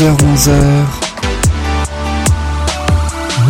10h-11h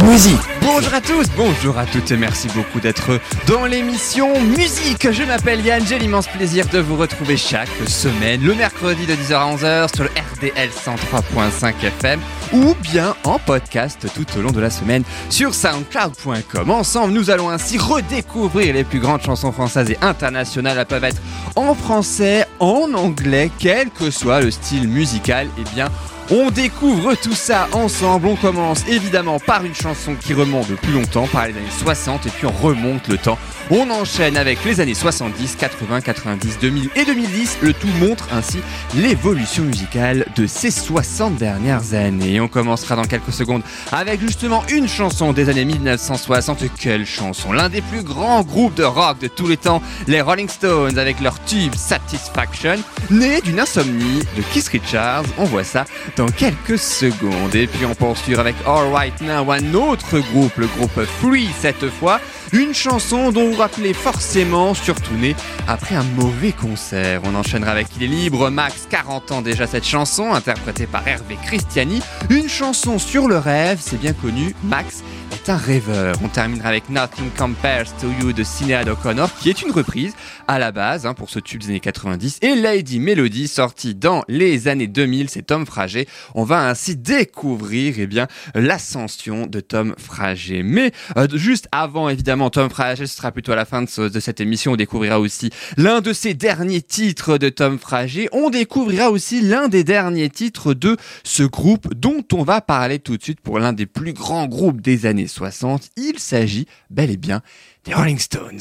Musique. Bonjour à tous, bonjour à toutes et merci beaucoup d'être dans l'émission Musique. Je m'appelle Yann, j'ai l'immense plaisir de vous retrouver chaque semaine, le mercredi de 10h à 11h sur le RDL 103.5 FM ou bien en podcast tout au long de la semaine sur soundcloud.com. Ensemble, nous allons ainsi redécouvrir les plus grandes chansons françaises et internationales. Elles peuvent être en français, en anglais, quel que soit le style musical. Eh bien, on découvre tout ça ensemble. On commence évidemment par une chanson qui remonte plus longtemps, par les années 60, et puis on remonte le temps. On enchaîne avec les années 70, 80, 90, 2000 et 2010. Le tout montre ainsi l'évolution musicale de ces 60 dernières années. On commencera dans quelques secondes avec justement une chanson des années 1960. Quelle chanson L'un des plus grands groupes de rock de tous les temps, les Rolling Stones, avec leur tube Satisfaction, né d'une insomnie de Keith Richards. On voit ça dans quelques secondes. Et puis on poursuit avec All Right Now, un autre groupe, le groupe Free cette fois. Une chanson dont vous rappelez forcément, surtout né après un mauvais concert. On enchaînera avec Il est libre, Max, 40 ans déjà cette chanson, interprétée par Hervé Christiani. Une chanson sur le rêve, c'est bien connu, Max est un rêveur. On terminera avec Nothing Compares to You de Sinéad O'Connor, qui est une reprise à la base hein, pour ce tube des années 90. Et Lady Melody, sorti dans les années 2000, c'est Tom Frager. On va ainsi découvrir eh bien l'ascension de Tom Frager. Mais euh, juste avant, évidemment, Tom Frager, ce sera plutôt à la fin de, de cette émission, on découvrira aussi l'un de ses derniers titres de Tom Frager. On découvrira aussi l'un des derniers titres de ce groupe dont on va parler tout de suite pour l'un des plus grands groupes des années 60. Il s'agit bel et bien des Rolling Stones.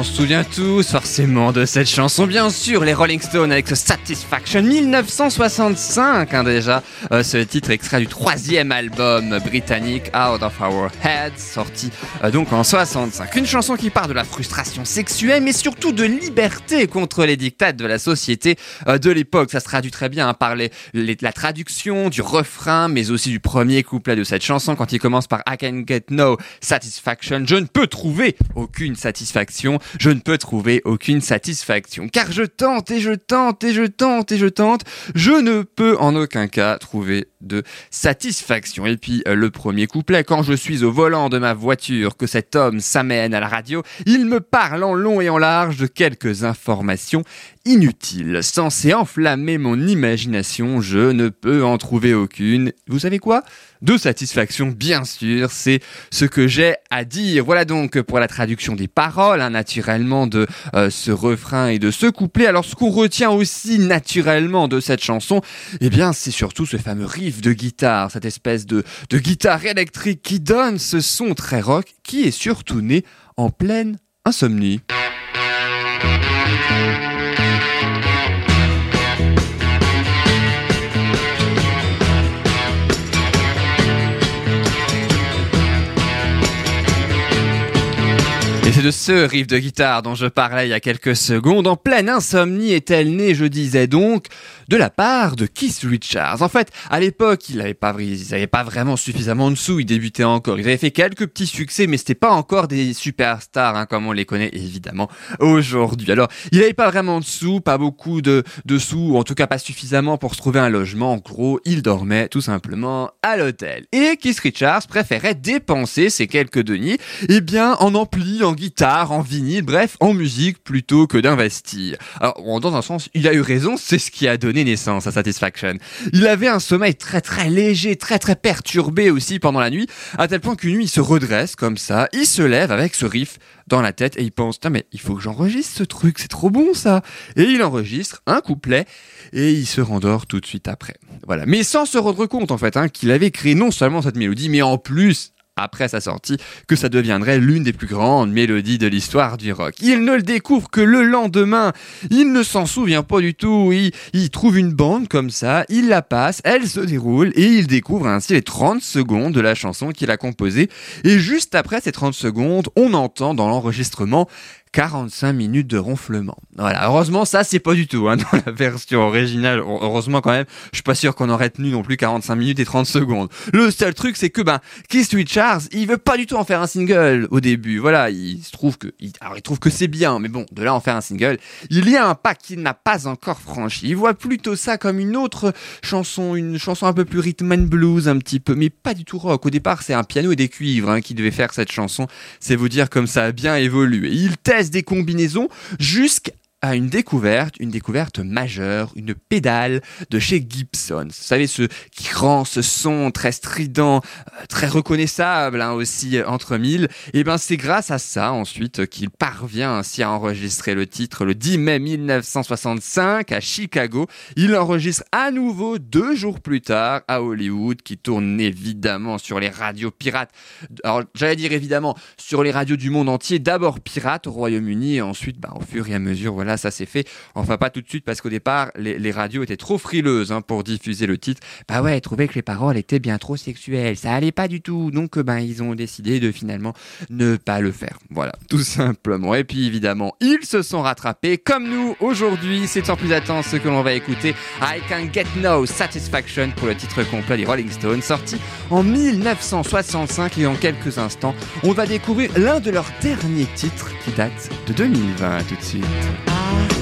On se souvient tous forcément de cette chanson, bien sûr, les Rolling Stones avec Satisfaction 1965 hein, déjà. Euh, ce titre extrait du troisième album britannique Out of Our Heads, sorti euh, donc en 65. Une chanson qui part de la frustration sexuelle, mais surtout de liberté contre les dictats de la société euh, de l'époque. Ça se traduit très bien hein, par la traduction du refrain, mais aussi du premier couplet de cette chanson quand il commence par I can get no satisfaction. Je ne peux trouver aucune satisfaction je ne peux trouver aucune satisfaction. Car je tente et je tente et je tente et je tente, je ne peux en aucun cas trouver de satisfaction. Et puis euh, le premier couplet, quand je suis au volant de ma voiture, que cet homme s'amène à la radio, il me parle en long et en large de quelques informations inutiles. Censées enflammer mon imagination, je ne peux en trouver aucune. Vous savez quoi? De satisfaction, bien sûr, c'est ce que j'ai à dire. Voilà donc pour la traduction des paroles, hein, naturellement, de euh, ce refrain et de ce couplet. Alors ce qu'on retient aussi naturellement de cette chanson, eh bien c'est surtout ce fameux riff de guitare, cette espèce de, de guitare électrique qui donne ce son très rock qui est surtout né en pleine insomnie. C'est de ce riff de guitare dont je parlais il y a quelques secondes. En pleine insomnie est-elle née, je disais donc, de la part de Keith Richards. En fait, à l'époque, il n'avait pas, ils vraiment suffisamment de sous, ils débutaient encore. Ils avaient fait quelques petits succès, mais c'était pas encore des superstars, hein, comme on les connaît évidemment aujourd'hui. Alors, il n'avait pas vraiment de sous, pas beaucoup de, de sous, ou en tout cas pas suffisamment pour se trouver un logement. En gros, il dormait tout simplement à l'hôtel. Et Keith Richards préférait dépenser ces quelques deniers, eh bien, en ampli, en guitare, en vinyle, bref, en musique plutôt que d'investir. Alors, dans un sens, il a eu raison, c'est ce qui a donné naissance à Satisfaction. Il avait un sommeil très très léger, très très perturbé aussi pendant la nuit, à tel point qu'une nuit il se redresse comme ça, il se lève avec ce riff dans la tête et il pense, mais il faut que j'enregistre ce truc, c'est trop bon ça. Et il enregistre un couplet et il se rendort tout de suite après. Voilà. Mais sans se rendre compte en fait hein, qu'il avait créé non seulement cette mélodie, mais en plus après sa sortie que ça deviendrait l'une des plus grandes mélodies de l'histoire du rock. Il ne le découvre que le lendemain. Il ne s'en souvient pas du tout. Il, trouve une bande comme ça, il la passe, elle se déroule et il découvre ainsi les 30 secondes de la chanson qu'il a composée. Et juste après ces 30 secondes, on entend dans l'enregistrement 45 minutes de ronflement. Voilà, heureusement ça c'est pas du tout hein, dans la version originale. Heureusement quand même, je suis pas sûr qu'on aurait tenu non plus 45 minutes et 30 secondes. Le seul truc c'est que ben Keith Richards, il veut pas du tout en faire un single au début. Voilà, il se trouve que il, alors il trouve que c'est bien, mais bon, de là en faire un single, il y a un pas qu'il n'a pas encore franchi. Il voit plutôt ça comme une autre chanson, une chanson un peu plus rhythm and blues un petit peu, mais pas du tout rock. Au départ, c'est un piano et des cuivres hein, qui devaient faire cette chanson. C'est vous dire comme ça a bien évolué. Il des combinaisons jusqu'à à une découverte, une découverte majeure, une pédale de chez Gibson. Vous savez, ce qui rend ce son très strident, euh, très reconnaissable hein, aussi euh, entre mille. Et eh ben c'est grâce à ça ensuite qu'il parvient ainsi à enregistrer le titre le 10 mai 1965 à Chicago. Il enregistre à nouveau deux jours plus tard à Hollywood, qui tourne évidemment sur les radios pirates. Alors j'allais dire évidemment sur les radios du monde entier, d'abord pirates au Royaume-Uni et ensuite, bah, au fur et à mesure, voilà ça s'est fait. Enfin, pas tout de suite parce qu'au départ, les, radios étaient trop frileuses hein, pour diffuser le titre. Bah ouais, ils trouvaient que les paroles étaient bien trop sexuelles. Ça allait pas du tout. Donc, ben, ils ont décidé de finalement ne pas le faire. Voilà, tout simplement. Et puis, évidemment, ils se sont rattrapés comme nous aujourd'hui. C'est sans plus attendre ce que l'on va écouter. I Can Get No Satisfaction pour le titre complet des Rolling Stones, sorti en 1965. Et en quelques instants, on va découvrir l'un de leurs derniers titres qui date de 2020 tout de suite. Bye.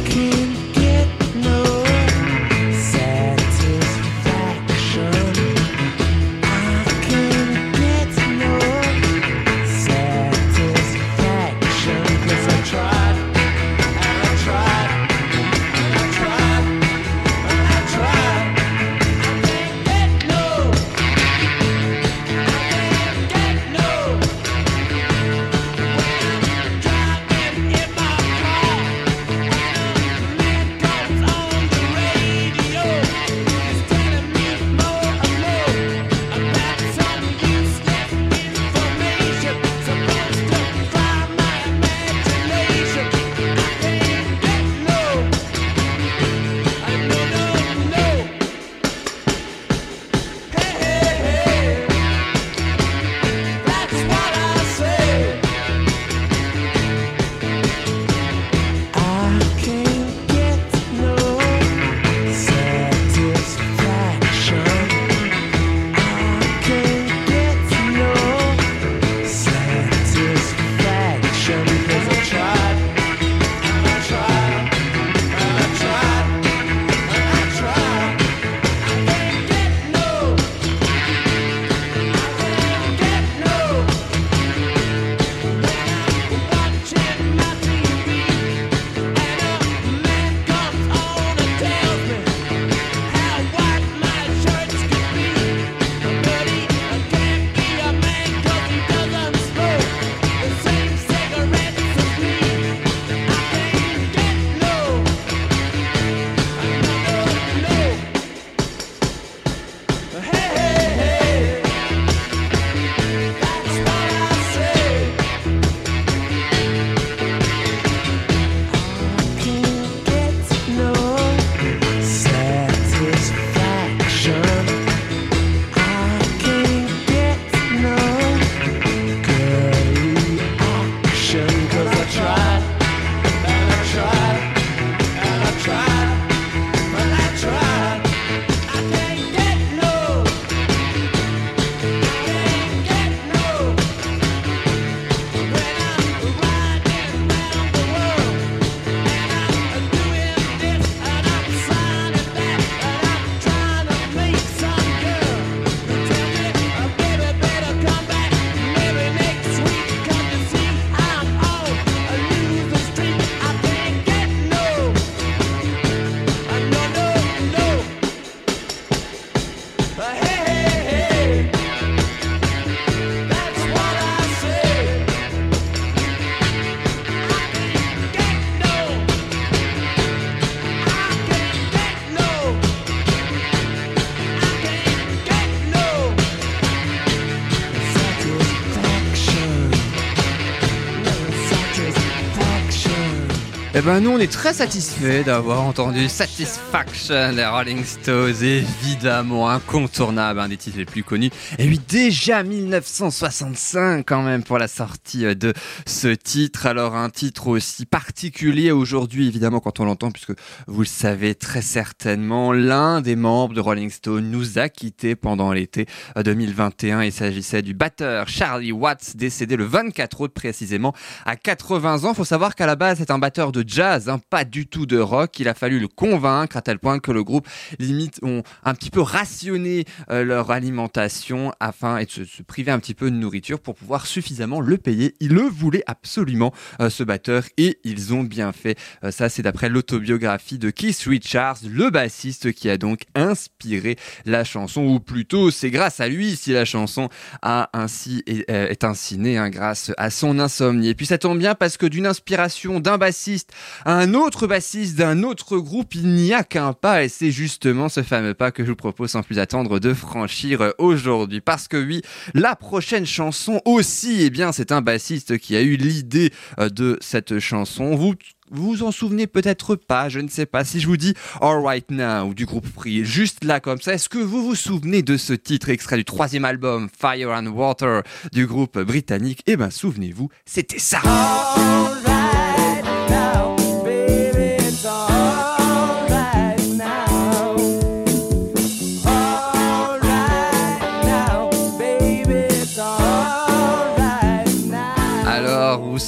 Ben nous on est très satisfaits d'avoir entendu Satisfaction des Rolling Stones, évidemment incontournable, un des titres les plus connus. Et oui déjà 1965 quand même pour la sortie de ce titre. Alors un titre aussi particulier aujourd'hui évidemment quand on l'entend puisque vous le savez très certainement, l'un des membres de Rolling Stone nous a quittés pendant l'été 2021. Il s'agissait du batteur Charlie Watts décédé le 24 août précisément à 80 ans. Faut savoir qu'à la base c'est un batteur de hein, pas du tout de rock. Il a fallu le convaincre à tel point que le groupe limite ont un petit peu rationné euh, leur alimentation afin de se, priver un petit peu de nourriture pour pouvoir suffisamment le payer. Il le voulait absolument euh, ce batteur et ils ont bien fait. Euh, ça c'est d'après l'autobiographie de Keith Richards, le bassiste qui a donc inspiré la chanson ou plutôt c'est grâce à lui si la chanson a ainsi est, ainsi née hein, grâce à son insomnie. Et puis ça tombe bien parce que d'une inspiration d'un bassiste un autre bassiste d'un autre groupe, il n'y a qu'un pas et c'est justement ce fameux pas que je vous propose sans plus attendre de franchir aujourd'hui. Parce que oui, la prochaine chanson aussi, eh bien, c'est un bassiste qui a eu l'idée euh, de cette chanson. Vous vous en souvenez peut-être pas, je ne sais pas. Si je vous dis All Right Now du groupe Free, juste là comme ça, est-ce que vous vous souvenez de ce titre extrait du troisième album Fire and Water du groupe britannique? Eh ben souvenez-vous, c'était ça.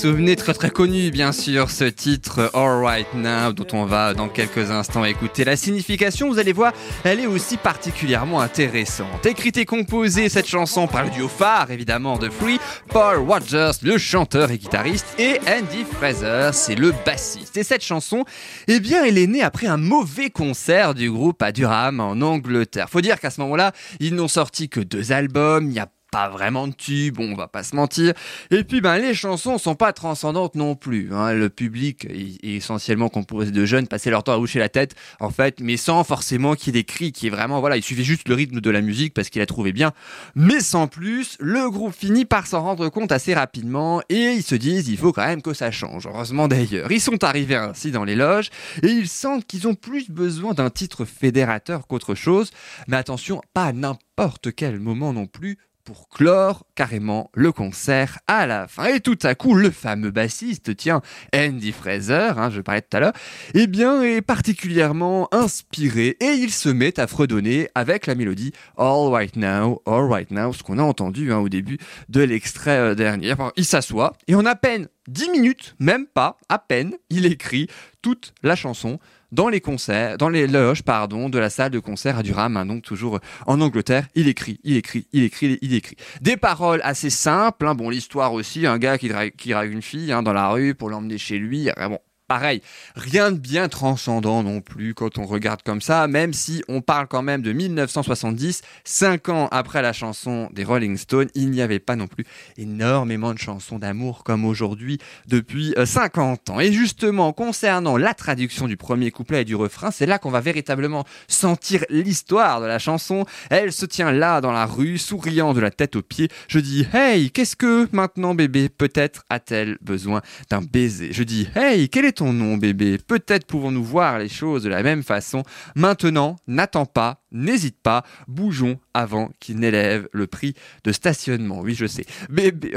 Souvenez très très connu bien sûr ce titre All Right Now dont on va dans quelques instants écouter la signification. Vous allez voir, elle est aussi particulièrement intéressante. Écrite et composée cette chanson par le duo phare évidemment de Free, Paul Rogers, le chanteur et guitariste, et Andy Fraser, c'est le bassiste. Et cette chanson, eh bien, elle est née après un mauvais concert du groupe à Durham en Angleterre. Faut dire qu'à ce moment-là, ils n'ont sorti que deux albums. Pas vraiment de tube, on va pas se mentir. Et puis ben les chansons sont pas transcendantes non plus. Hein. Le public est essentiellement composé de jeunes, passer leur temps à boucher la tête en fait, mais sans forcément qu'il y ait des cris, qui est vraiment voilà, il suffit juste le rythme de la musique parce qu'il a trouvé bien, mais sans plus. Le groupe finit par s'en rendre compte assez rapidement et ils se disent il faut quand même que ça change. Heureusement d'ailleurs, ils sont arrivés ainsi dans les loges et ils sentent qu'ils ont plus besoin d'un titre fédérateur qu'autre chose. Mais attention, pas n'importe quel moment non plus pour clore carrément le concert à la fin. Et tout à coup, le fameux bassiste, tiens, Andy Fraser, hein, je parlais tout à l'heure, eh bien, est particulièrement inspiré et il se met à fredonner avec la mélodie All Right Now, All Right Now, ce qu'on a entendu hein, au début de l'extrait euh, dernier. il s'assoit et en à peine 10 minutes, même pas, à peine, il écrit toute la chanson dans les concerts, dans les loges, pardon, de la salle de concert à Durham, hein, donc toujours en Angleterre. Il écrit, il écrit, il écrit, il écrit. Des paroles assez simples. Hein, bon, l'histoire aussi, un gars qui drague, une fille hein, dans la rue pour l'emmener chez lui. Bon, pareil, rien de bien transcendant non plus quand on regarde comme ça, même si on parle quand même de 1970, cinq ans après la chanson des Rolling Stones, il n'y avait pas non plus énormément de chansons d'amour comme aujourd'hui depuis 50 euh, ans. Et justement, concernant la traduction du premier couplet et du refrain, c'est là qu'on va véritablement sentir l'histoire de la chanson. Elle se tient là dans la rue, souriant de la tête aux pieds. Je dis, hey, qu'est-ce que maintenant bébé Peut-être a-t-elle besoin d'un baiser? Je dis, hey, quel est ton nom, bébé. Peut-être pouvons-nous voir les choses de la même façon. Maintenant, n'attends pas, n'hésite pas, bougeons avant qu'il n'élève le prix de stationnement. Oui, je sais. Bébé,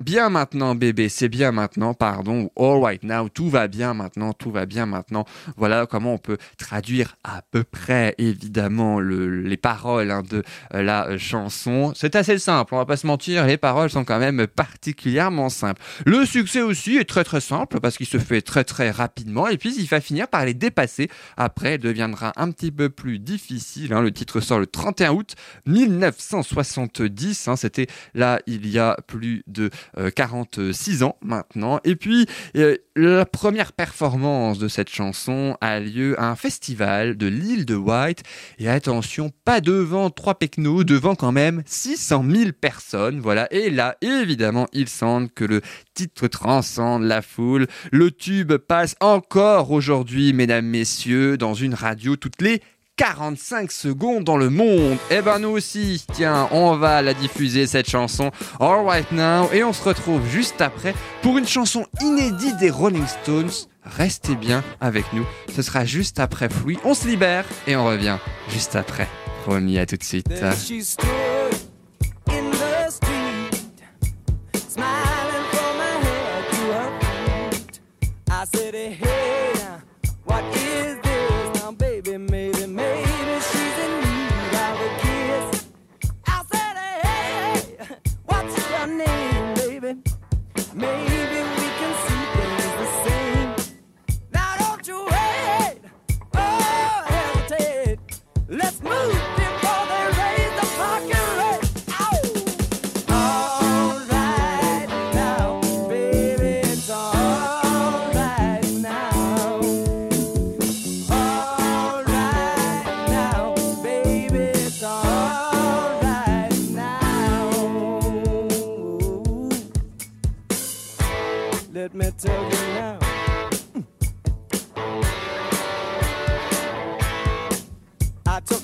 bien maintenant, bébé, c'est bien maintenant, pardon. All right now, tout va bien maintenant, tout va bien maintenant. Voilà comment on peut traduire à peu près, évidemment, les paroles hein, de euh, la chanson. C'est assez simple, on va pas se mentir, les paroles sont quand même particulièrement simples. Le succès aussi est très très simple parce qu'il se fait très très rapidement et puis il va finir par les dépasser. Après, il deviendra un petit peu plus difficile. Hein. Le titre sort le 31 août 1970. Hein. C'était là il y a plus de 46 euh, ans maintenant. Et puis, euh, la première performance de cette chanson a lieu à un festival de l'île de White. Et attention, pas devant trois pecnos, devant quand même 600 000 personnes. Voilà. Et là, évidemment, il semble que le titre transcende la foule. Le tube passe encore aujourd'hui, mesdames, messieurs, dans une radio toutes les 45 secondes dans le monde. Eh ben nous aussi, tiens, on va la diffuser cette chanson All Right Now et on se retrouve juste après pour une chanson inédite des Rolling Stones restez bien avec nous. Ce sera juste après Flouis. On se libère et on revient juste après. Promis, à tout de suite.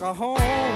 a home.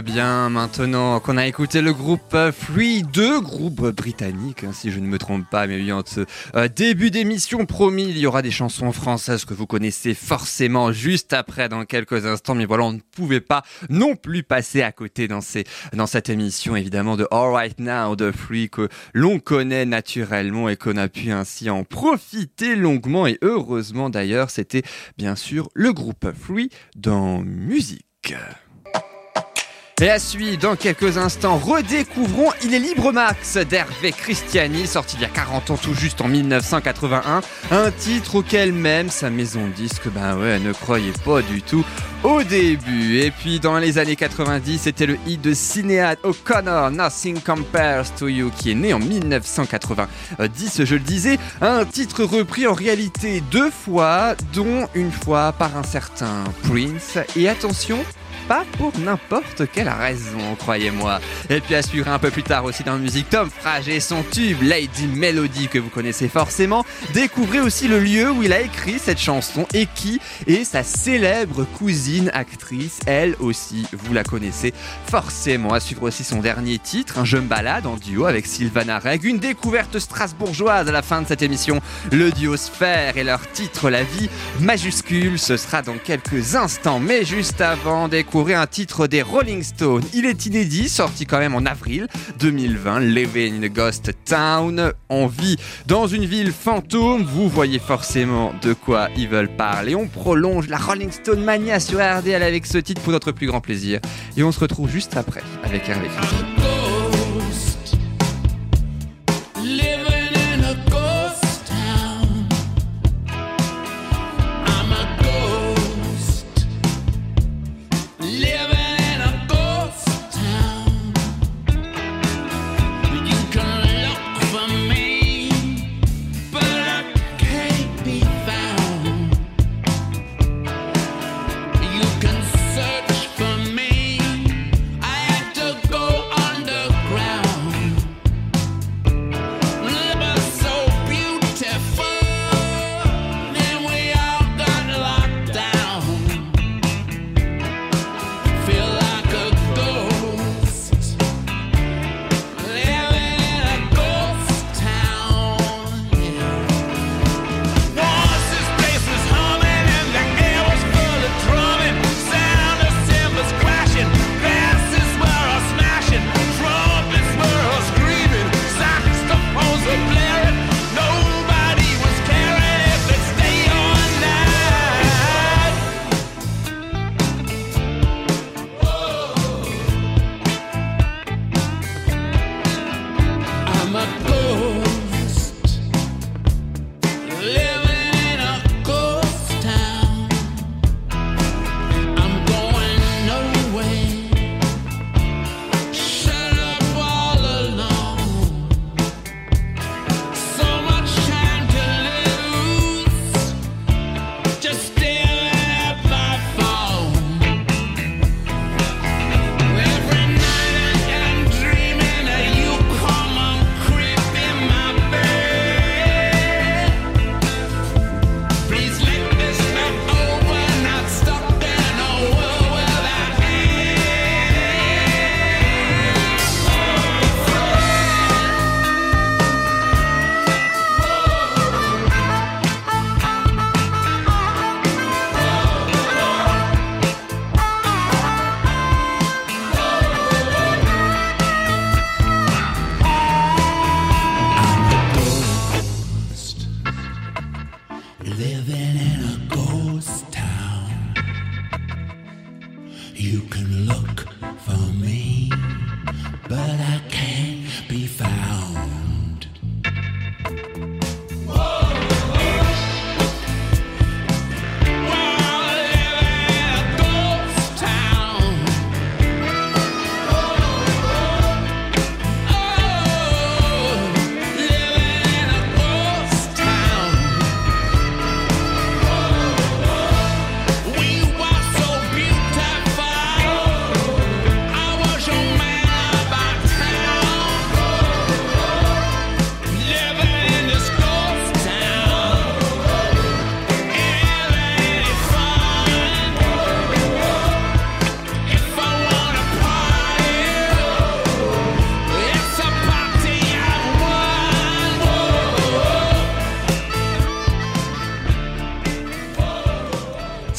Bien maintenant qu'on a écouté le groupe euh, Free, deux groupes britanniques, hein, si je ne me trompe pas, mais oui, en ce euh, début d'émission, promis, il y aura des chansons françaises que vous connaissez forcément juste après, dans quelques instants, mais voilà, on ne pouvait pas non plus passer à côté dans cette émission, évidemment, de All Right Now de Free, que l'on connaît naturellement et qu'on a pu ainsi en profiter longuement, et heureusement d'ailleurs, c'était bien sûr le groupe Free dans musique. Et à suivre dans quelques instants, redécouvrons Il est libre Max d'Hervé Christiani, sorti il y a 40 ans tout juste en 1981. Un titre auquel même sa maison disque, ben ouais, ne croyait pas du tout au début. Et puis dans les années 90, c'était le hit de Cinéad O'Connor, Nothing Compares to You, qui est né en 1990, je le disais. Un titre repris en réalité deux fois, dont une fois par un certain Prince. Et attention, pas pour n'importe quelle raison, croyez-moi. Et puis à suivre un peu plus tard aussi dans la musique, Tom Frage et son tube Lady Melody que vous connaissez forcément. Découvrez aussi le lieu où il a écrit cette chanson et qui est sa célèbre cousine actrice. Elle aussi, vous la connaissez forcément. À suivre aussi son dernier titre, un jeune balade en duo avec Sylvana Reg. Une découverte strasbourgeoise à la fin de cette émission. Le duo Sphère et leur titre La vie majuscule. Ce sera dans quelques instants. Mais juste avant, découvrir un titre des Rolling Stones. Il est inédit, sorti quand même en avril 2020, Living in a Ghost Town. On vit dans une ville fantôme, vous voyez forcément de quoi ils veulent parler. On prolonge la Rolling Stone mania sur RDL avec ce titre pour notre plus grand plaisir. Et on se retrouve juste après avec Hervé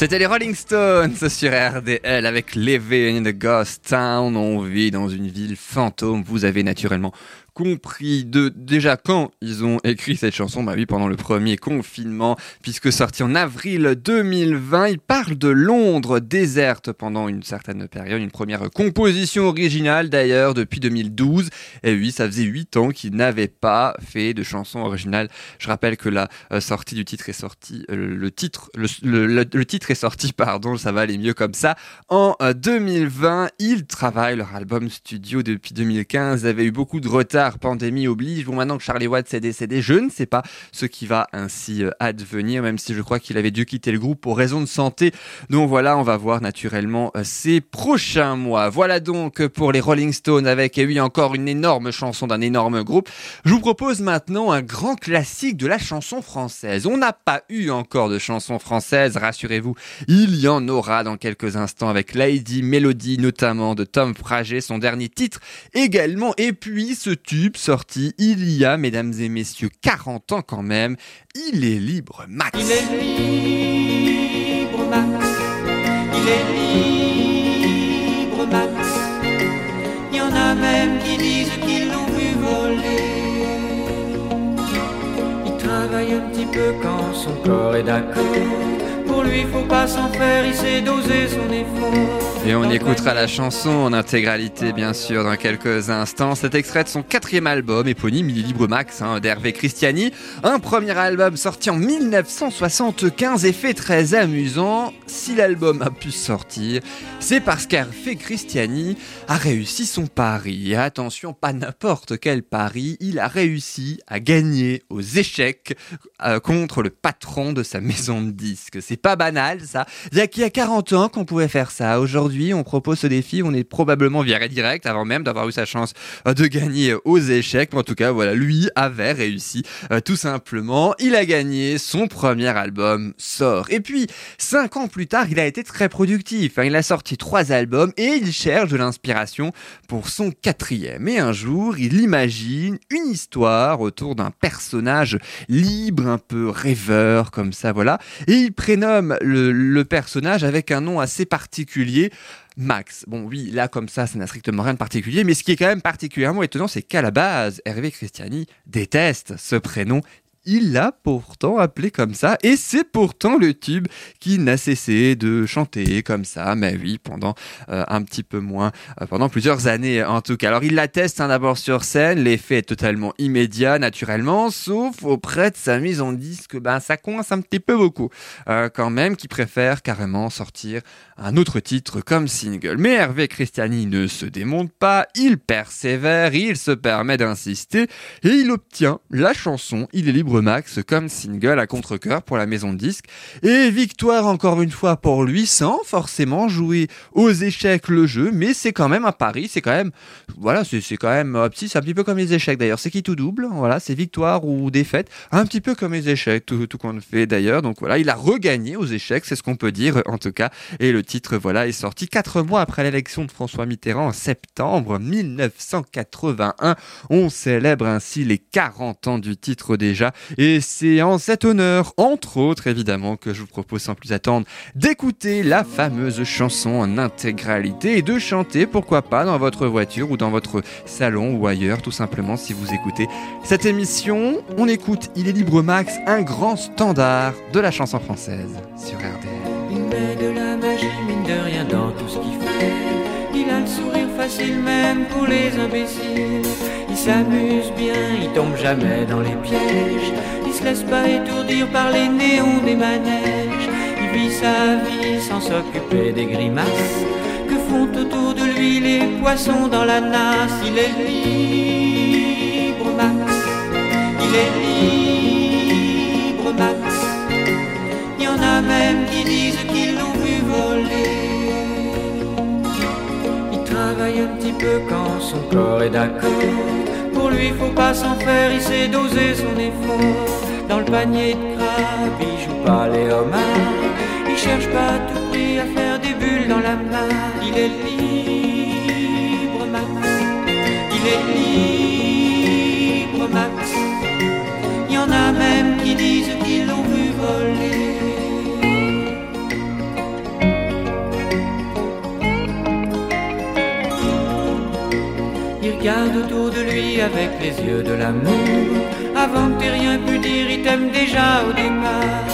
C'était les Rolling Stones sur RDL avec Living in a Ghost Town. On vit dans une ville fantôme. Vous avez naturellement compris de déjà quand ils ont écrit cette chanson, bah oui, pendant le premier confinement, puisque sorti en avril 2020, ils parlent de Londres déserte pendant une certaine période, une première composition originale d'ailleurs depuis 2012. Et oui, ça faisait 8 ans qu'ils n'avaient pas fait de chanson originale. Je rappelle que la euh, sortie du titre est sortie, euh, le titre, le, le- titre est sorti, pardon, ça va aller mieux comme ça. En euh, 2020, ils travaillent leur album studio depuis 2015. Ils avaient eu beaucoup de retard, pandémie oblige. Bon, maintenant que Charlie Watts est décédé, je ne sais pas ce qui va ainsi euh, advenir, même si je crois qu'il avait dû quitter le groupe pour raison de santé. Donc voilà, on va voir naturellement euh, ces prochains mois. Voilà donc pour les Rolling Stones avec, et oui, encore une énorme chanson d'un énorme groupe. Je vous propose maintenant un grand classique de la chanson française. On n'a pas eu encore de chanson française, rassurez-vous. Il y en aura dans quelques instants avec Lady Melody, notamment de Tom Frager, son dernier titre également. Et puis ce tube sorti il y a, mesdames et messieurs, 40 ans quand même. Il est libre, Max. Il est libre, Max. Il est Max. Y en a même qui disent qu'ils l'ont vu voler. Il travaille un petit peu quand son corps est d'accord. Pour lui, faut pas s'en faire, il sait doser son effort. Et on écoutera la chanson en intégralité, bien sûr, dans quelques instants. Cet extrait de son quatrième album, éponyme, il libre max, hein, d'Hervé Christiani. Un premier album sorti en 1975 et fait très amusant. Si l'album a pu sortir, c'est parce qu'Hervé Christiani a réussi son pari. Attention, pas n'importe quel pari, il a réussi à gagner aux échecs euh, contre le patron de sa maison de disques. C'est pas banal, ça. Il y a qu'il y a 40 ans qu'on pouvait faire ça. Aujourd'hui, on propose ce défi, on est probablement viré direct avant même d'avoir eu sa chance euh, de gagner aux échecs. Mais en tout cas, voilà, lui avait réussi euh, tout simplement. Il a gagné, son premier album sort. Et puis, cinq ans plus tard, il a été très productif. hein. Il a sorti trois albums et il cherche de l'inspiration pour son quatrième. Et un jour, il imagine une histoire autour d'un personnage libre, un peu rêveur, comme ça, voilà. Et il prénomme le, le personnage avec un nom assez particulier. Max. Bon, oui, là, comme ça, ça n'a strictement rien de particulier, mais ce qui est quand même particulièrement étonnant, c'est qu'à la base, Hervé Christiani déteste ce prénom. Il l'a pourtant appelé comme ça, et c'est pourtant le tube qui n'a cessé de chanter comme ça, mais oui, pendant euh, un petit peu moins, euh, pendant plusieurs années en tout cas. Alors il l'atteste hein, d'abord sur scène, l'effet est totalement immédiat naturellement, sauf auprès de sa mise en disque, ben ça coince un petit peu beaucoup euh, quand même, qui préfère carrément sortir un autre titre comme single. Mais Hervé Christiani ne se démonte pas, il persévère, il se permet d'insister et il obtient la chanson Il est libre max comme single à contre-cœur pour la maison de disques. Et victoire encore une fois pour lui sans forcément jouer aux échecs le jeu, mais c'est quand même un pari, c'est quand même, voilà, c'est quand même, euh, petit, un petit peu comme les échecs d'ailleurs, c'est qui tout double, voilà, c'est victoire ou défaite, un petit peu comme les échecs, tout, tout qu'on fait d'ailleurs, donc voilà, il a regagné aux échecs, c'est ce qu'on peut dire en tout cas, et le titre, voilà, est sorti quatre mois après l'élection de François Mitterrand en septembre 1981. On célèbre ainsi les 40 ans du titre déjà. Et c'est en cet honneur, entre autres évidemment, que je vous propose sans plus attendre d'écouter la fameuse chanson en intégralité et de chanter, pourquoi pas, dans votre voiture ou dans votre salon ou ailleurs, tout simplement, si vous écoutez cette émission. On écoute Il est libre max, un grand standard de la chanson française sur RDL. Met de la magie, mine de rien, dans tout ce qu'il fait. Il a le sourire facile, même pour les imbéciles. Il s'amuse bien, il tombe jamais dans les pièges. Il se laisse pas étourdir par les néons des manèges. Il vit sa vie sans s'occuper des grimaces que font autour de lui les poissons dans la nasse. Il est libre, Max. Il est libre, Max. Il y en a même qui disent qu'ils l'ont vu voler. Il travaille un petit peu quand son corps est d'accord. Pour lui, faut pas s'en faire, il sait doser son effort. Dans le panier de crabe, il joue pas les homards. Il cherche pas à tout prix à faire des bulles dans la main. Il est libre, Max. Il est libre, Max. Il y en a même qui disent qu'ils l'ont vu voler. Regarde autour de lui avec les yeux de l'amour. Avant que t'aies rien pu dire, il t'aime déjà au départ.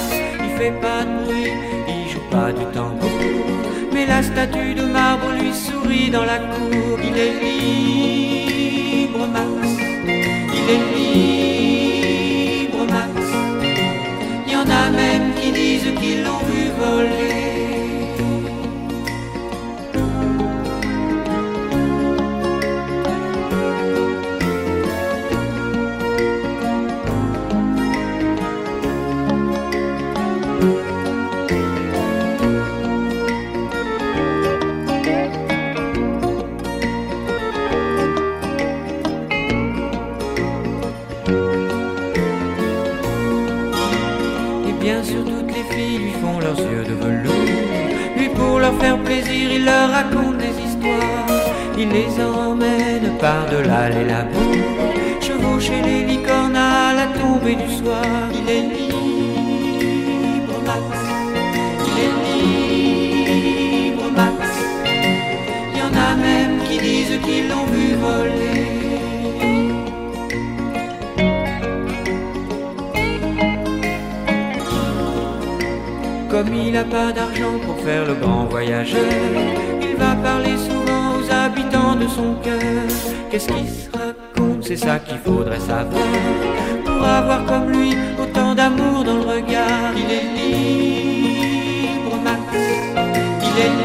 Il fait pas de bruit, il joue pas du tambour. Mais la statue de marbre lui sourit dans la cour. Il est libre, Max. Il est libre, Max. Y en a même qui disent qu'ils l'ont vu voler. il leur raconte des histoires, il les emmène par-delà les labos, chevaucher les licornes à la tombée du soir, il est libre, Max, il est libre, Max, il y en a même qui disent qu'ils l'ont vu voler. Comme il n'a pas d'argent pour faire le grand voyageur, il va parler souvent aux habitants de son cœur. Qu'est-ce qu'il se raconte? C'est ça qu'il faudrait savoir pour avoir comme lui autant d'amour dans le regard. Il est libre, Max. Il est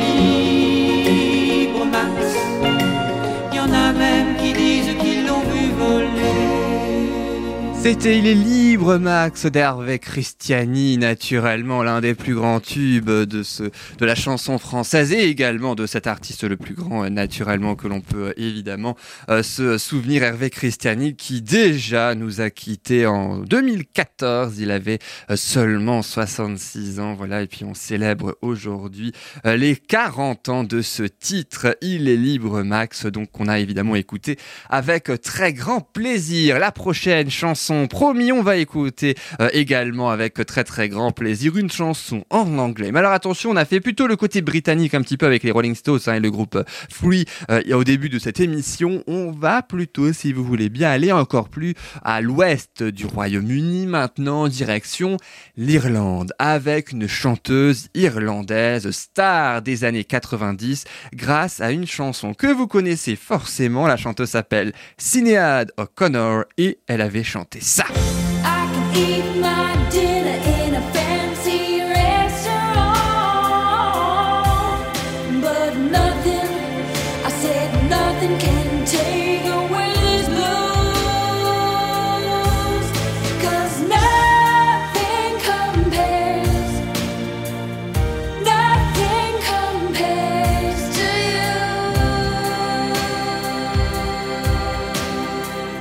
C'était Il est libre, Max, d'Hervé Christiani, naturellement l'un des plus grands tubes de, ce, de la chanson française et également de cet artiste le plus grand, euh, naturellement, que l'on peut euh, évidemment euh, se souvenir, Hervé Christiani, qui déjà nous a quittés en 2014. Il avait seulement 66 ans, voilà, et puis on célèbre aujourd'hui les 40 ans de ce titre, Il est libre, Max, donc qu'on a évidemment écouté avec très grand plaisir. La prochaine chanson, promis, on va écouter euh, également avec très très grand plaisir une chanson en anglais. Mais alors attention, on a fait plutôt le côté britannique un petit peu avec les Rolling Stones hein, et le groupe euh, Free euh, au début de cette émission. On va plutôt, si vous voulez bien, aller encore plus à l'ouest du Royaume-Uni maintenant, direction l'Irlande, avec une chanteuse irlandaise star des années 90 grâce à une chanson que vous connaissez forcément. La chanteuse s'appelle Sinead O'Connor et elle avait chanté ça. I can eat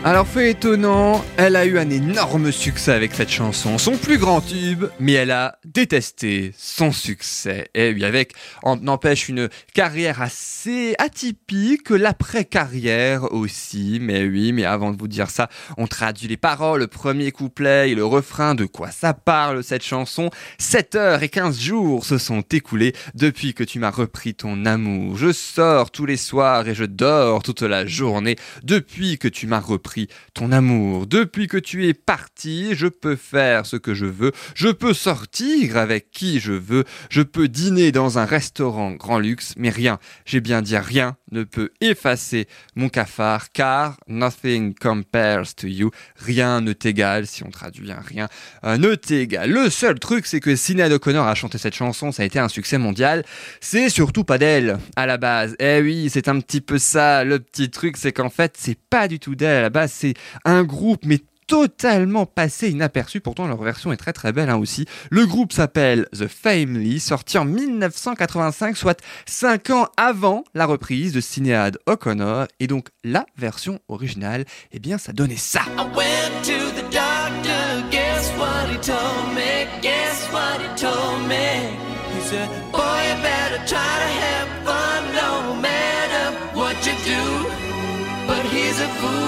Alors fait étonnant, elle a eu un énorme succès avec cette chanson, son plus grand tube, mais elle a détesté son succès. Et oui, avec, n'empêche, une carrière assez atypique, l'après-carrière aussi, mais oui, mais avant de vous dire ça, on traduit les paroles, le premier couplet et le refrain, de quoi ça parle cette chanson? 7 heures et 15 jours se sont écoulés depuis que tu m'as repris ton amour. Je sors tous les soirs et je dors toute la journée depuis que tu m'as repris ton amour. Depuis que tu es parti, je peux faire ce que je veux, je peux sortir avec qui je veux, je peux dîner dans un restaurant grand luxe, mais rien, j'ai bien dit rien, ne peut effacer mon cafard, car nothing compares to you, rien ne t'égale, si on traduit un rien, euh, ne t'égale. Le seul truc, c'est que Sinead O'Connor a chanté cette chanson, ça a été un succès mondial, c'est surtout pas d'elle, à la base. Eh oui, c'est un petit peu ça, le petit truc, c'est qu'en fait, c'est pas du tout d'elle, à la base, c'est un groupe, mais totalement passé inaperçu, pourtant leur version est très très belle hein, aussi. Le groupe s'appelle The Family, sorti en 1985, soit 5 ans avant la reprise de Sinead O'Connor, et donc la version originale, eh bien ça donnait ça.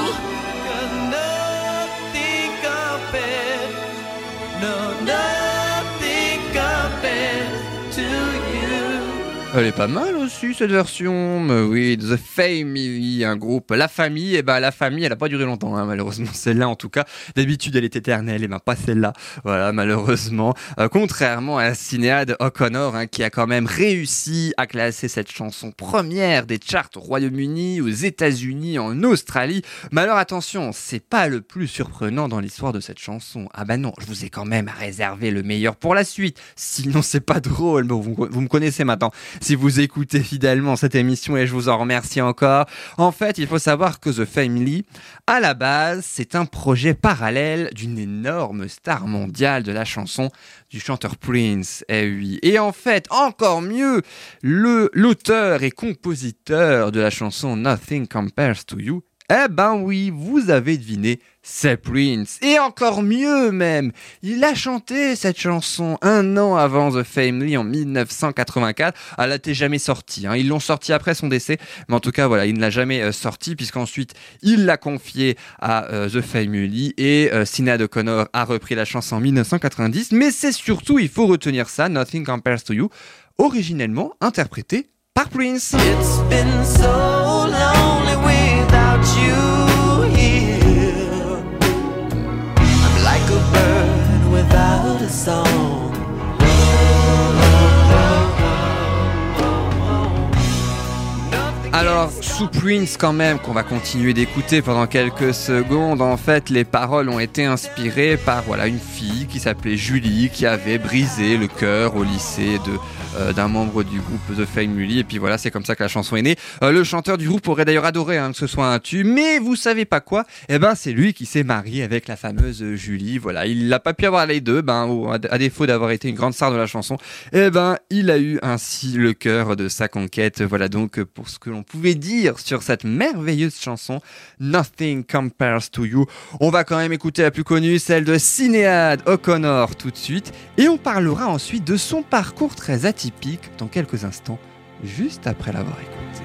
I Elle est pas mal aussi cette version, mais oui, The Family, un groupe, la famille, et ben la famille, elle a pas duré longtemps, hein, malheureusement celle-là en tout cas. D'habitude elle est éternelle, et ben pas celle-là, voilà malheureusement. Euh, contrairement à Sinead O'Connor, hein, qui a quand même réussi à classer cette chanson première des charts au Royaume-Uni, aux États-Unis, en Australie. Mais alors attention, c'est pas le plus surprenant dans l'histoire de cette chanson. Ah bah non, je vous ai quand même réservé le meilleur pour la suite. Sinon c'est pas drôle, vous, vous me connaissez maintenant si vous écoutez fidèlement cette émission et je vous en remercie encore. En fait, il faut savoir que The Family, à la base, c'est un projet parallèle d'une énorme star mondiale de la chanson du chanteur Prince. Eh oui. Et en fait, encore mieux, le, l'auteur et compositeur de la chanson Nothing Compares to You, eh ben oui, vous avez deviné, c'est Prince. Et encore mieux même, il a chanté cette chanson un an avant The Family en 1984. Elle n'était jamais sortie. Hein. Ils l'ont sortie après son décès, mais en tout cas voilà, il ne l'a jamais euh, sortie puisqu'ensuite il l'a confiée à euh, The Family et euh, Sinead O'Connor a repris la chanson en 1990. Mais c'est surtout, il faut retenir ça, Nothing Compares to You, originellement interprété par Prince. Song. Alors, sous Prince quand même, qu'on va continuer d'écouter pendant quelques secondes, en fait, les paroles ont été inspirées par voilà une fille qui s'appelait Julie, qui avait brisé le cœur au lycée euh, d'un membre du groupe The Family. Et puis voilà, c'est comme ça que la chanson est née. Euh, le chanteur du groupe aurait d'ailleurs adoré hein, que ce soit un tube, mais vous savez pas quoi? Eh ben, c'est lui qui s'est marié avec la fameuse Julie. Voilà, il n'a pas pu avoir les deux, ben, à défaut d'avoir été une grande star de la chanson. Eh ben, il a eu ainsi le cœur de sa conquête. Voilà donc pour ce que l'on pouvait dire sur cette merveilleuse chanson Nothing Compares to You. On va quand même écouter la plus connue, celle de Sinéad O'Connor tout de suite. Et on parlera ensuite de son parcours très atypique dans quelques instants, juste après l'avoir écouté.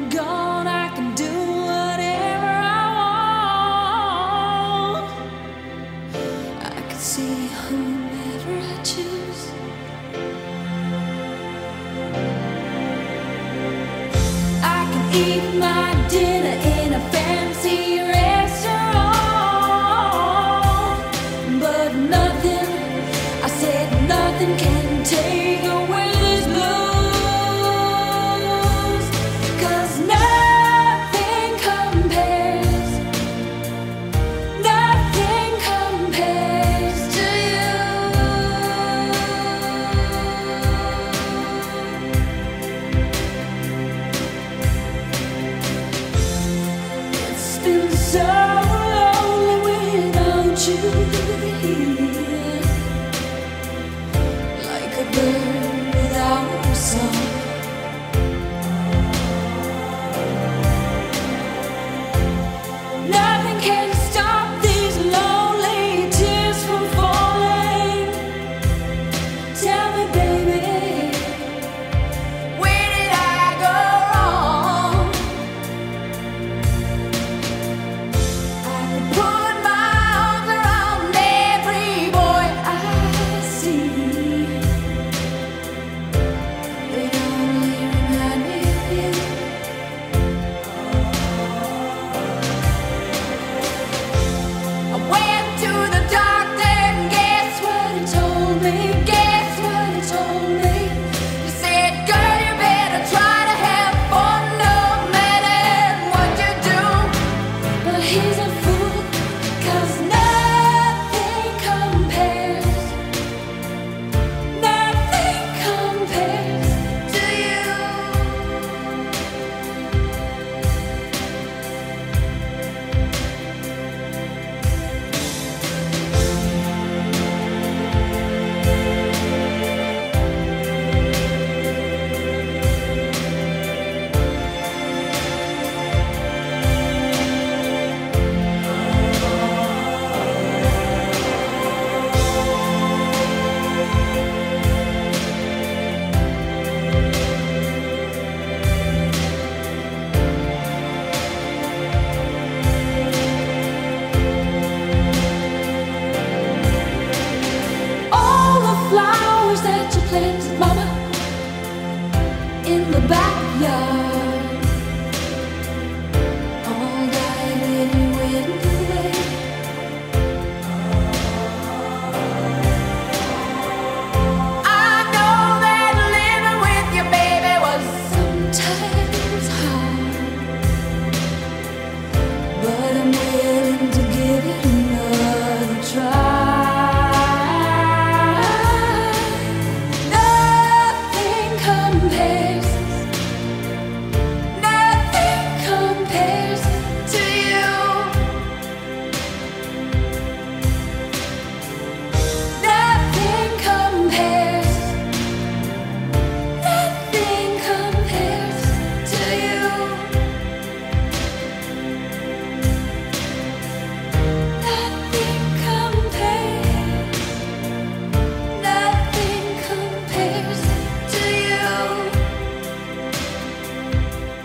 eat my dinner you.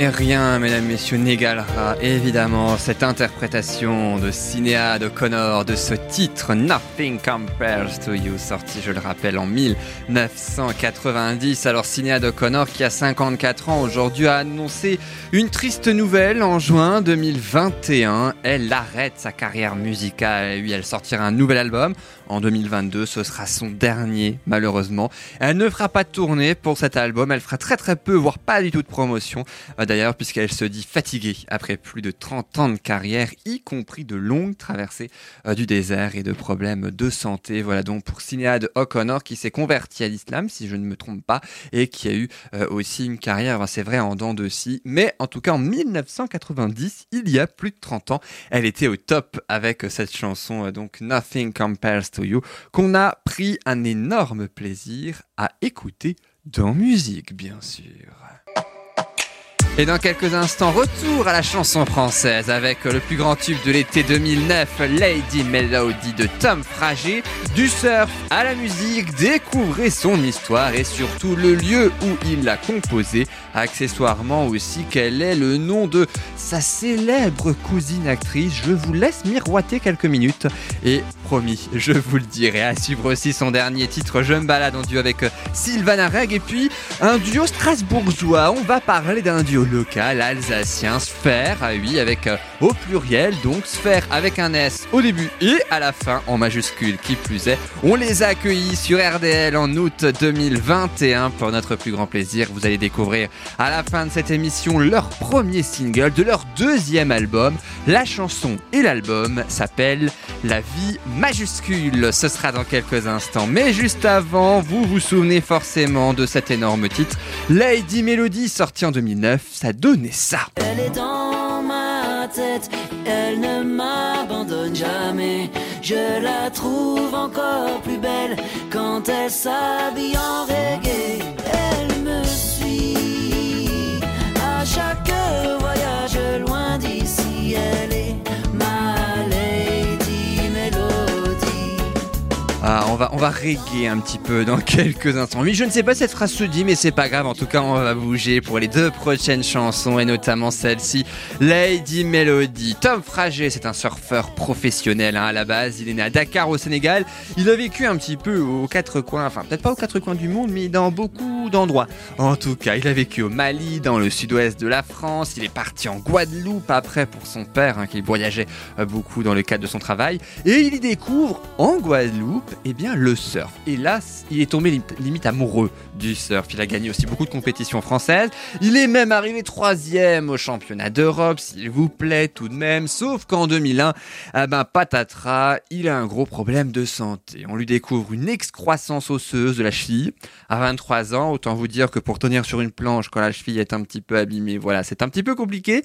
Et rien, mesdames, messieurs, n'égalera évidemment cette interprétation de Cinéa de Connor de ce titre Nothing Compares to You, sorti, je le rappelle, en 1990. Alors, Cinéa de Connor, qui a 54 ans aujourd'hui, a annoncé une triste nouvelle en juin 2021. Elle arrête sa carrière musicale. Oui, elle sortira un nouvel album en 2022. Ce sera son dernier, malheureusement. Elle ne fera pas de tournée pour cet album. Elle fera très très peu, voire pas du tout de promotion. Euh, D'ailleurs, puisqu'elle se dit fatiguée après plus de 30 ans de carrière, y compris de longues traversées euh, du désert et de problèmes de santé. Voilà donc pour Sinéad O'Connor qui s'est converti à l'islam, si je ne me trompe pas, et qui a eu euh, aussi une carrière, c'est vrai, en dents de scie. Mais en tout cas, en 1990, il y a plus de 30 ans, elle était au top avec cette chanson, donc Nothing Compares qu'on a pris un énorme plaisir à écouter dans musique, bien sûr. Et dans quelques instants, retour à la chanson française avec le plus grand tube de l'été 2009, Lady Melody de Tom Frager. Du surf à la musique, découvrez son histoire et surtout le lieu où il l'a composé. Accessoirement aussi, quel est le nom de sa célèbre cousine actrice. Je vous laisse miroiter quelques minutes et promis, je vous le dirai. À suivre aussi son dernier titre, Je me balade en duo avec euh, Sylvain Reg et puis un duo strasbourgeois. On va parler d'un duo local alsacien, Sphère, ah oui, avec euh, au pluriel, donc Sphère avec un S au début et à la fin en majuscule, qui plus est. On les a accueillis sur RDL en août 2021 pour notre plus grand plaisir. Vous allez découvrir à la fin de cette émission leur premier single de leur deuxième album. La chanson et l'album s'appellent La vie majuscule. Ce sera dans quelques instants. Mais juste avant, vous vous souvenez forcément de cet énorme titre, Lady Melody, sorti en 2009. Ça donnait ça. Elle est dans ma tête, elle ne m'abandonne jamais. Je la trouve encore plus belle quand elle s'habille en reggae. Ah, on va, on va régler un petit peu dans quelques instants. Oui, je ne sais pas si cette phrase se dit, mais c'est pas grave. En tout cas, on va bouger pour les deux prochaines chansons et notamment celle-ci, Lady Melody. Tom Frager, c'est un surfeur professionnel hein, à la base. Il est né à Dakar au Sénégal. Il a vécu un petit peu aux quatre coins, enfin peut-être pas aux quatre coins du monde, mais dans beaucoup d'endroits. En tout cas, il a vécu au Mali, dans le sud-ouest de la France. Il est parti en Guadeloupe après pour son père, hein, qui voyageait euh, beaucoup dans le cadre de son travail. Et il y découvre en Guadeloupe eh bien, le surf. Et là, il est tombé lim- limite amoureux du surf. Il a gagné aussi beaucoup de compétitions françaises. Il est même arrivé troisième au championnat d'Europe, s'il vous plaît, tout de même. Sauf qu'en 2001, ah ben, patatras, il a un gros problème de santé. On lui découvre une excroissance osseuse de la cheville. À 23 ans, autant vous dire que pour tenir sur une planche quand la cheville est un petit peu abîmée, voilà, c'est un petit peu compliqué.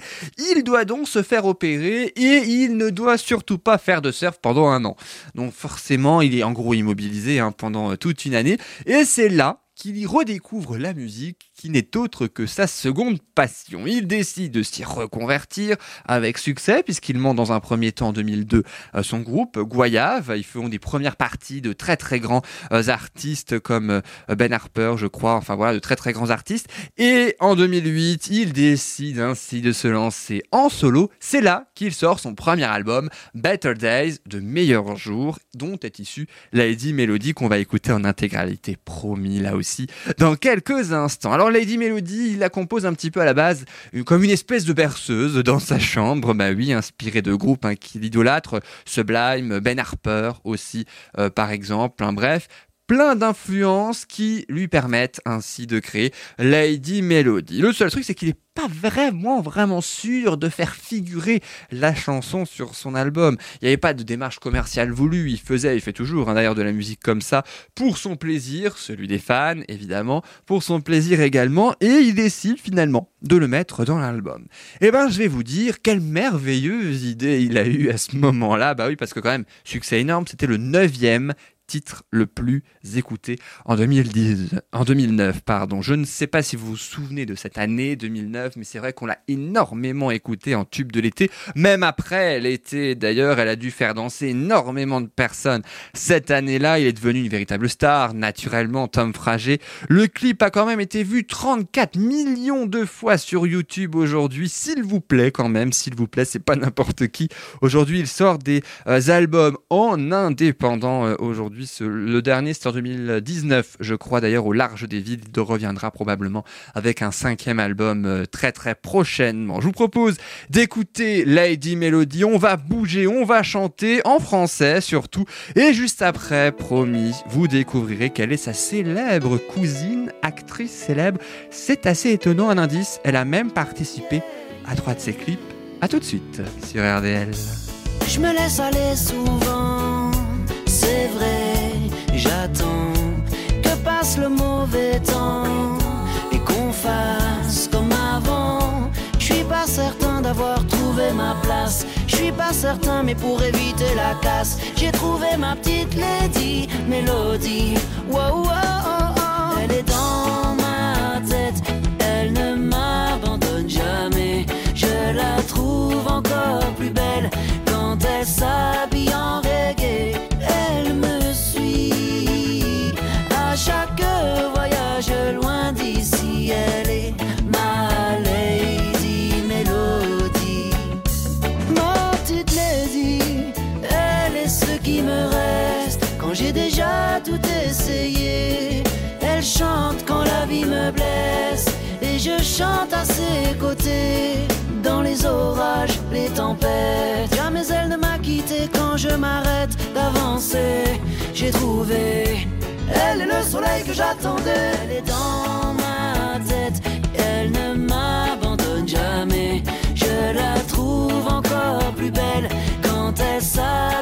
Il doit donc se faire opérer et il ne doit surtout pas faire de surf pendant un an. Donc forcément, il est en gros immobilisé hein, pendant toute une année. Et c'est là qu'il y redécouvre la musique qui n'est autre que sa seconde passion. Il décide de s'y reconvertir avec succès puisqu'il monte dans un premier temps en 2002 euh, son groupe Goyave. Ils feront des premières parties de très très grands euh, artistes comme euh, Ben Harper, je crois, enfin voilà, de très très grands artistes. Et en 2008, il décide ainsi de se lancer en solo. C'est là qu'il sort son premier album, Better Days, de meilleurs jours, dont est issue Lady Melody qu'on va écouter en intégralité, promis là aussi, dans quelques instants. Alors Lady Melody, il la compose un petit peu à la base euh, comme une espèce de berceuse dans sa chambre, bah oui, inspiré de groupes hein, qui l'idolâtrent, Sublime, Ben Harper aussi, euh, par exemple, hein, bref plein d'influences qui lui permettent ainsi de créer Lady Melody. Le seul truc, c'est qu'il est pas vraiment, vraiment sûr de faire figurer la chanson sur son album. Il n'y avait pas de démarche commerciale voulue. Il faisait, il fait toujours hein, d'ailleurs de la musique comme ça pour son plaisir, celui des fans évidemment, pour son plaisir également, et il décide finalement de le mettre dans l'album. Eh ben, je vais vous dire quelle merveilleuse idée il a eu à ce moment-là. Bah oui, parce que quand même, succès énorme, c'était le neuvième titre le plus écouté en 2010, en 2009, pardon. Je ne sais pas si vous vous souvenez de cette année 2009, mais c'est vrai qu'on l'a énormément écouté en tube de l'été. Même après l'été, d'ailleurs, elle a dû faire danser énormément de personnes. Cette année-là, il est devenu une véritable star, naturellement, Tom Frager. Le clip a quand même été vu 34 millions de fois sur YouTube aujourd'hui. S'il vous plaît, quand même, s'il vous plaît, c'est pas n'importe qui. Aujourd'hui, il sort des euh, albums en indépendant. euh, aujourd'hui, le dernier, c'est en 2019, je crois d'ailleurs, au large des villes. Il reviendra probablement avec un cinquième album euh, très très prochainement. Je vous propose d'écouter Lady Melody. On va bouger, on va chanter en français surtout. Et juste après, promis, vous découvrirez quelle est sa célèbre cousine, actrice célèbre. C'est assez étonnant, un indice. Elle a même participé à trois de ses clips. A tout de suite sur RDL. Je me laisse aller souvent, c'est vrai, j'attends que passe le mauvais temps et qu'on fasse comme avant. Je suis pas certain d'avoir trouvé ma place, je suis pas certain, mais pour éviter la casse, j'ai trouvé ma petite lady, mélodie. Wow, wow, oh, oh. Elle est dans j'ai déjà tout essayé. Elle chante quand la vie me blesse et je chante à ses côtés. Dans les orages, les tempêtes, jamais elle ne m'a quitté quand je m'arrête d'avancer. J'ai trouvé, elle est le soleil que j'attendais. Elle est dans ma tête, elle ne m'abandonne jamais. Je la trouve encore plus belle quand elle s'habille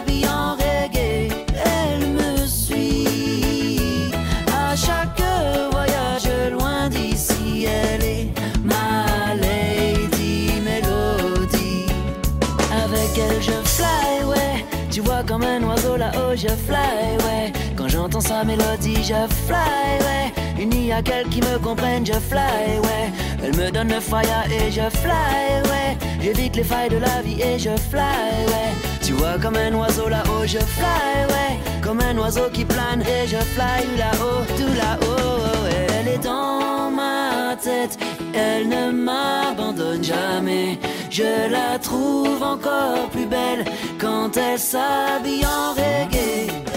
comme un oiseau là-haut, je fly, ouais. Quand j'entends sa mélodie, je fly, ouais. Il n'y a qu'elle qui me comprenne, je fly, ouais. Elle me donne le fire et je fly, ouais. J'évite les failles de la vie et je fly, ouais. Tu vois comme un oiseau là-haut, je fly, ouais. Comme un oiseau qui plane et je fly là-haut, tout là-haut. Elle est dans ma tête, elle ne m'abandonne jamais. Je la trouve encore plus belle quand elle s'habille en reggae.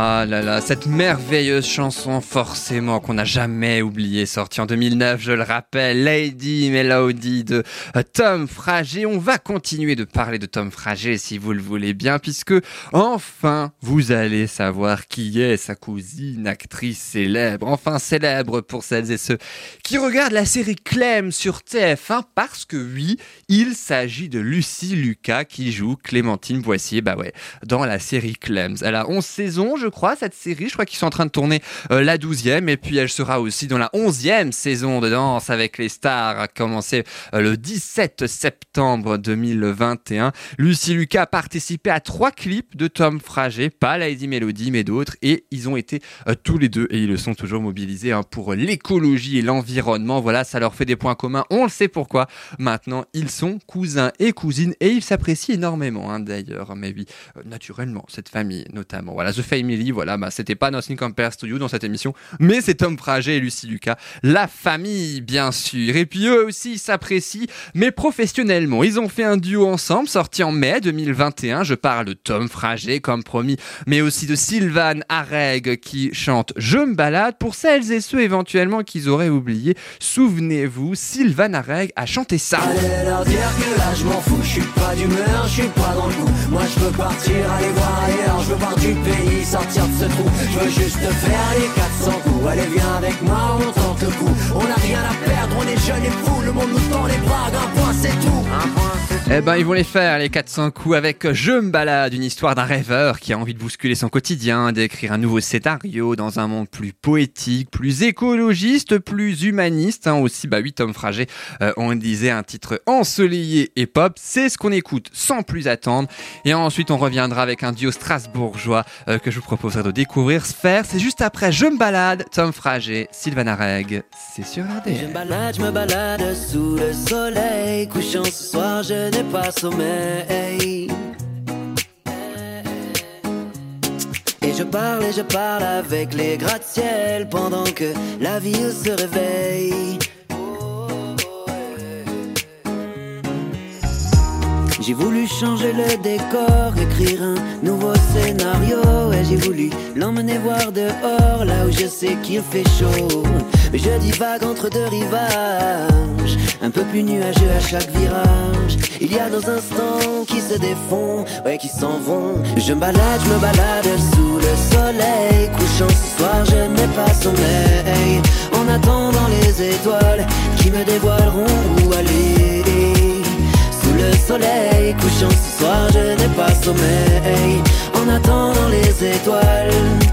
Ah là là, cette merveilleuse chanson, forcément, qu'on n'a jamais oubliée, sortie en 2009, je le rappelle, Lady Melody de euh, Tom Frager. On va continuer de parler de Tom Frager, si vous le voulez bien, puisque enfin, vous allez savoir qui est sa cousine, actrice célèbre, enfin célèbre pour celles et ceux qui regardent la série Clem sur TF1, parce que oui, il s'agit de Lucie Lucas qui joue Clémentine Boissier, bah ouais, dans la série Clems. Elle a 11 saisons, je crois, cette série. Je crois qu'ils sont en train de tourner euh, la 12e. Et puis, elle sera aussi dans la 11e saison de Danse avec les stars, à commencer euh, le 17 septembre 2021. Lucie Lucas a participé à trois clips de Tom Frager, pas Lady Melody, mais d'autres. Et ils ont été euh, tous les deux, et ils le sont toujours mobilisés hein, pour l'écologie et l'environnement. Voilà, ça leur fait des points communs. On le sait pourquoi. Maintenant, ils sont cousins et cousines et ils s'apprécient énormément, hein, d'ailleurs. Mais oui, euh, naturellement, cette famille notamment. Voilà, The Family Voilà, bah, c'était pas Nothing Compares You dans cette émission, mais c'est Tom Frager et Lucie Lucas. La famille, bien sûr. Et puis eux aussi s'apprécient, mais professionnellement. Ils ont fait un duo ensemble, sorti en mai 2021. Je parle de Tom Frager, comme promis, mais aussi de Sylvan Areg qui chante Je me balade. Pour celles et ceux éventuellement qu'ils auraient oublié, souvenez-vous, Sylvan Areg a chanté ça. De ce trou. Je veux juste faire les 400 coups. Allez viens avec moi, on tente le coup. On a rien à perdre, on est jeunes et fous, Eh ben, ils vont les faire, les 400 coups, avec Je me balade, une histoire d'un rêveur qui a envie de bousculer son quotidien, d'écrire un nouveau scénario dans un monde plus poétique, plus écologiste, plus humaniste. hein. aussi, bah oui, Tom Frager, euh, on disait un titre ensoleillé et pop. C'est ce qu'on écoute sans plus attendre. Et ensuite, on reviendra avec un duo strasbourgeois euh, que je vous proposerai de découvrir. Sphère, c'est juste après Je me balade, Tom Frager, Sylvain Areg. C'est sur Je RDL. me balade, je me balade sous le soleil couchant ce soir, je pas sommeil. Et je parle et je parle avec les gratte-ciel pendant que la vie se réveille. J'ai voulu changer le décor, écrire un nouveau scénario Et j'ai voulu l'emmener voir dehors, là où je sais qu'il fait chaud je divague entre deux rivages, un peu plus nuageux à chaque virage Il y a nos instants qui se défont, ouais qui s'en vont. Je me balade, je me balade sous le soleil Couchant ce soir, je n'ai pas sommeil. En attendant les étoiles qui me dévoileront où aller. Sous le soleil couchant ce soir, je n'ai pas sommeil. En attendant les étoiles.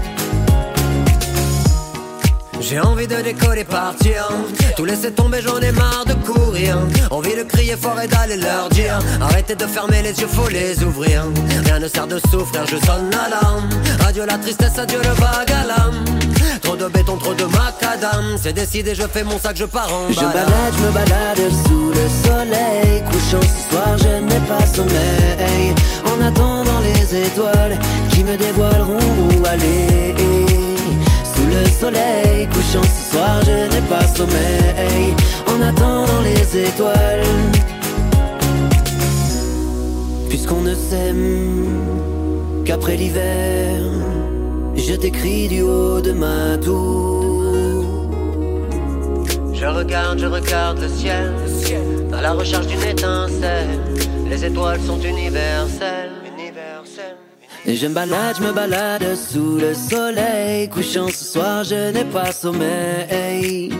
J'ai envie de décoller, partir. Tout laisser tomber, j'en ai marre de courir. Envie de crier fort et d'aller leur dire. Arrêtez de fermer les yeux, faut les ouvrir. Rien ne sert de souffrir, je sonne l'alarme. Adieu la tristesse, adieu le vague à l'âme. Trop de béton, trop de macadam. C'est décidé, je fais mon sac, je pars en Je balade, je me balade sous le soleil. Couchant ce soir, je n'ai pas sommeil. En attendant les étoiles qui me dévoileront où aller. Le soleil couchant ce soir, je n'ai pas sommeil. En attendant les étoiles. Puisqu'on ne s'aime qu'après l'hiver, je t'écris du haut de ma tour. Je regarde, je regarde le ciel, à la recherche d'une étincelle. Les étoiles sont universelles. Et je me balade, je me balade sous le soleil. Couchant ce soir, je n'ai pas sommeil.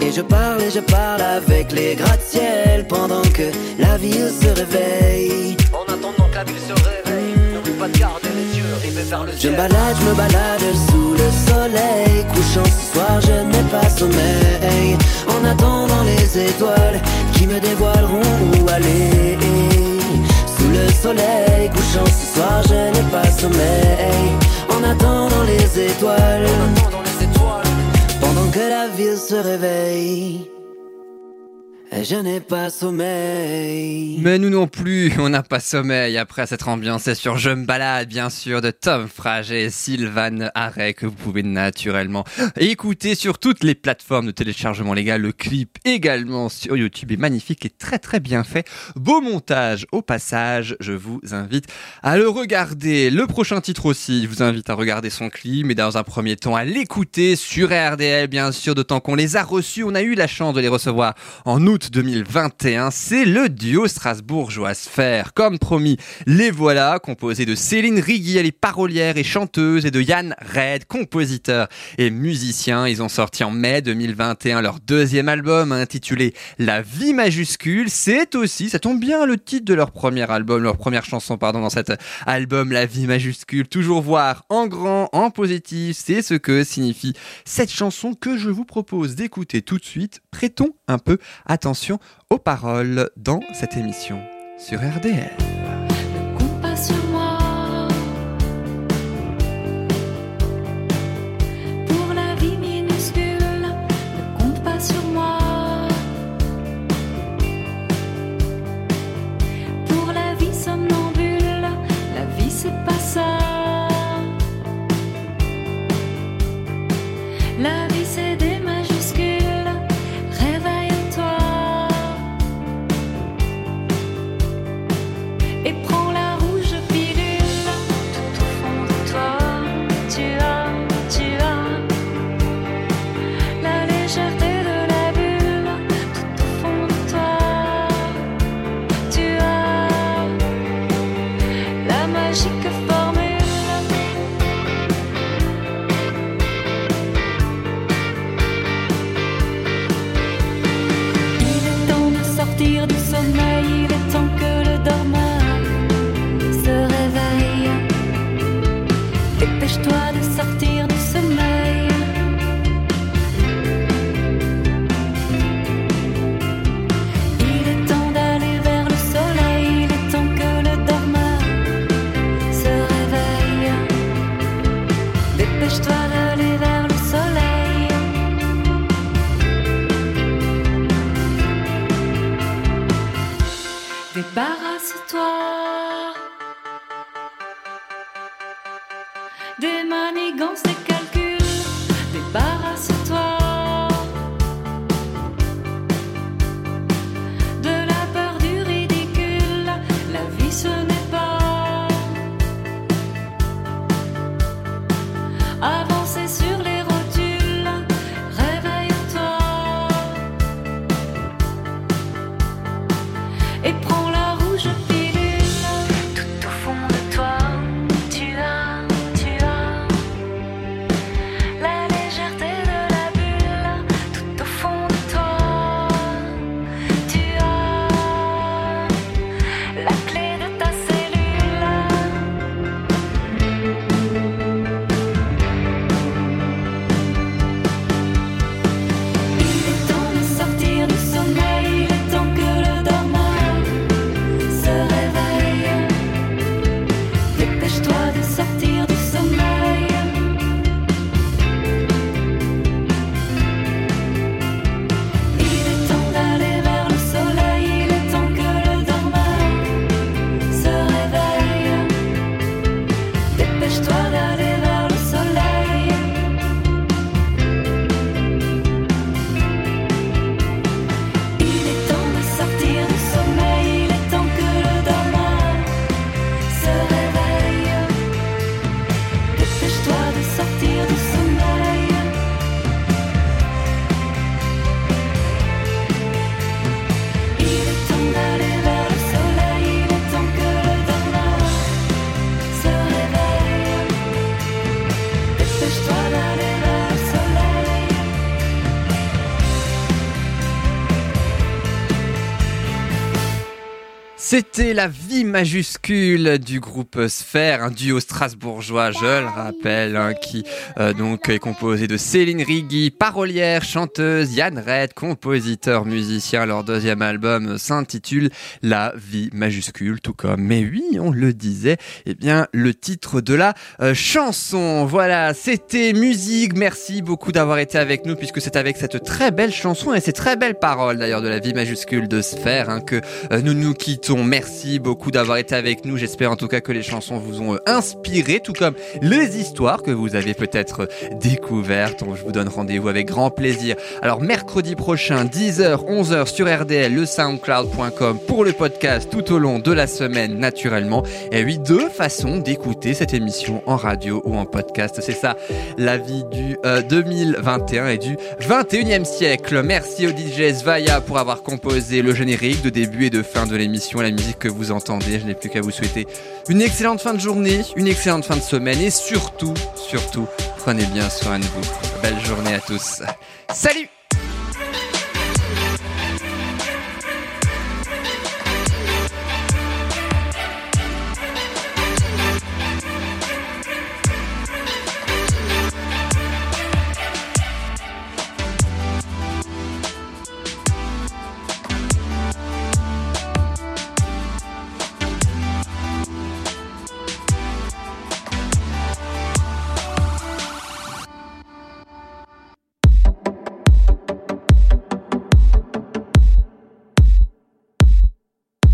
Et je parle et je parle avec les gratte-ciel pendant que la ville se réveille. En attendant que la ville se réveille, n'oublie pas de garder les yeux rivés vers le ciel. Je me balade, je me balade sous le soleil. Couchant ce soir, je n'ai pas sommeil. En attendant les étoiles qui me dévoileront où aller. Le soleil couchant ce soir, je n'ai pas sommeil. En attendant les étoiles. Pendant que la ville se réveille. Je n'ai pas sommeil. Mais nous non plus, on n'a pas sommeil après cette ambiance. C'est sur Je me balade, bien sûr, de Tom Frager et Sylvan Arrey que vous pouvez naturellement écouter sur toutes les plateformes de téléchargement légal. Le clip également sur YouTube est magnifique et très très bien fait. Beau montage au passage. Je vous invite à le regarder. Le prochain titre aussi, je vous invite à regarder son clip, mais dans un premier temps à l'écouter sur RDL, bien sûr, d'autant qu'on les a reçus. On a eu la chance de les recevoir en août 2021, c'est le duo strasbourgeois Sphère. Comme promis, les voilà, composés de Céline Rigui, elle est parolière et chanteuse, et de Yann Red, compositeur et musicien. Ils ont sorti en mai 2021 leur deuxième album intitulé La vie majuscule. C'est aussi, ça tombe bien, le titre de leur premier album, leur première chanson, pardon, dans cet album La vie majuscule. Toujours voir en grand, en positif, c'est ce que signifie cette chanson que je vous propose d'écouter tout de suite. Prêtons un peu attention aux paroles dans cette émission sur RDL. Débarrasse-toi des manigances, C'était la vie majuscule du groupe Sphère, un duo strasbourgeois, je le rappelle, hein, qui euh, donc est composé de Céline Rigui, parolière, chanteuse, Yann Red, compositeur, musicien. Leur deuxième album s'intitule La vie majuscule, tout comme, mais oui, on le disait, eh bien, le titre de la euh, chanson. Voilà, c'était musique. Merci beaucoup d'avoir été avec nous, puisque c'est avec cette très belle chanson et ces très belles paroles d'ailleurs de la vie majuscule de Sphère hein, que euh, nous nous quittons. Merci beaucoup d'avoir été avec nous. J'espère en tout cas que les chansons vous ont euh, inspiré, tout comme les histoires que vous avez peut-être euh, découvertes. Je vous donne rendez-vous avec grand plaisir. Alors mercredi prochain, 10h, 11h sur RDL, le soundcloud.com pour le podcast tout au long de la semaine naturellement. Et oui, deux façons d'écouter cette émission en radio ou en podcast. C'est ça, la vie du euh, 2021 et du 21e siècle. Merci au DJ Svaya pour avoir composé le générique de début et de fin de l'émission, musique que vous entendez. Je n'ai plus qu'à vous souhaiter une excellente fin de journée, une excellente fin de semaine et surtout, surtout, prenez bien soin de vous. Belle journée à tous. Salut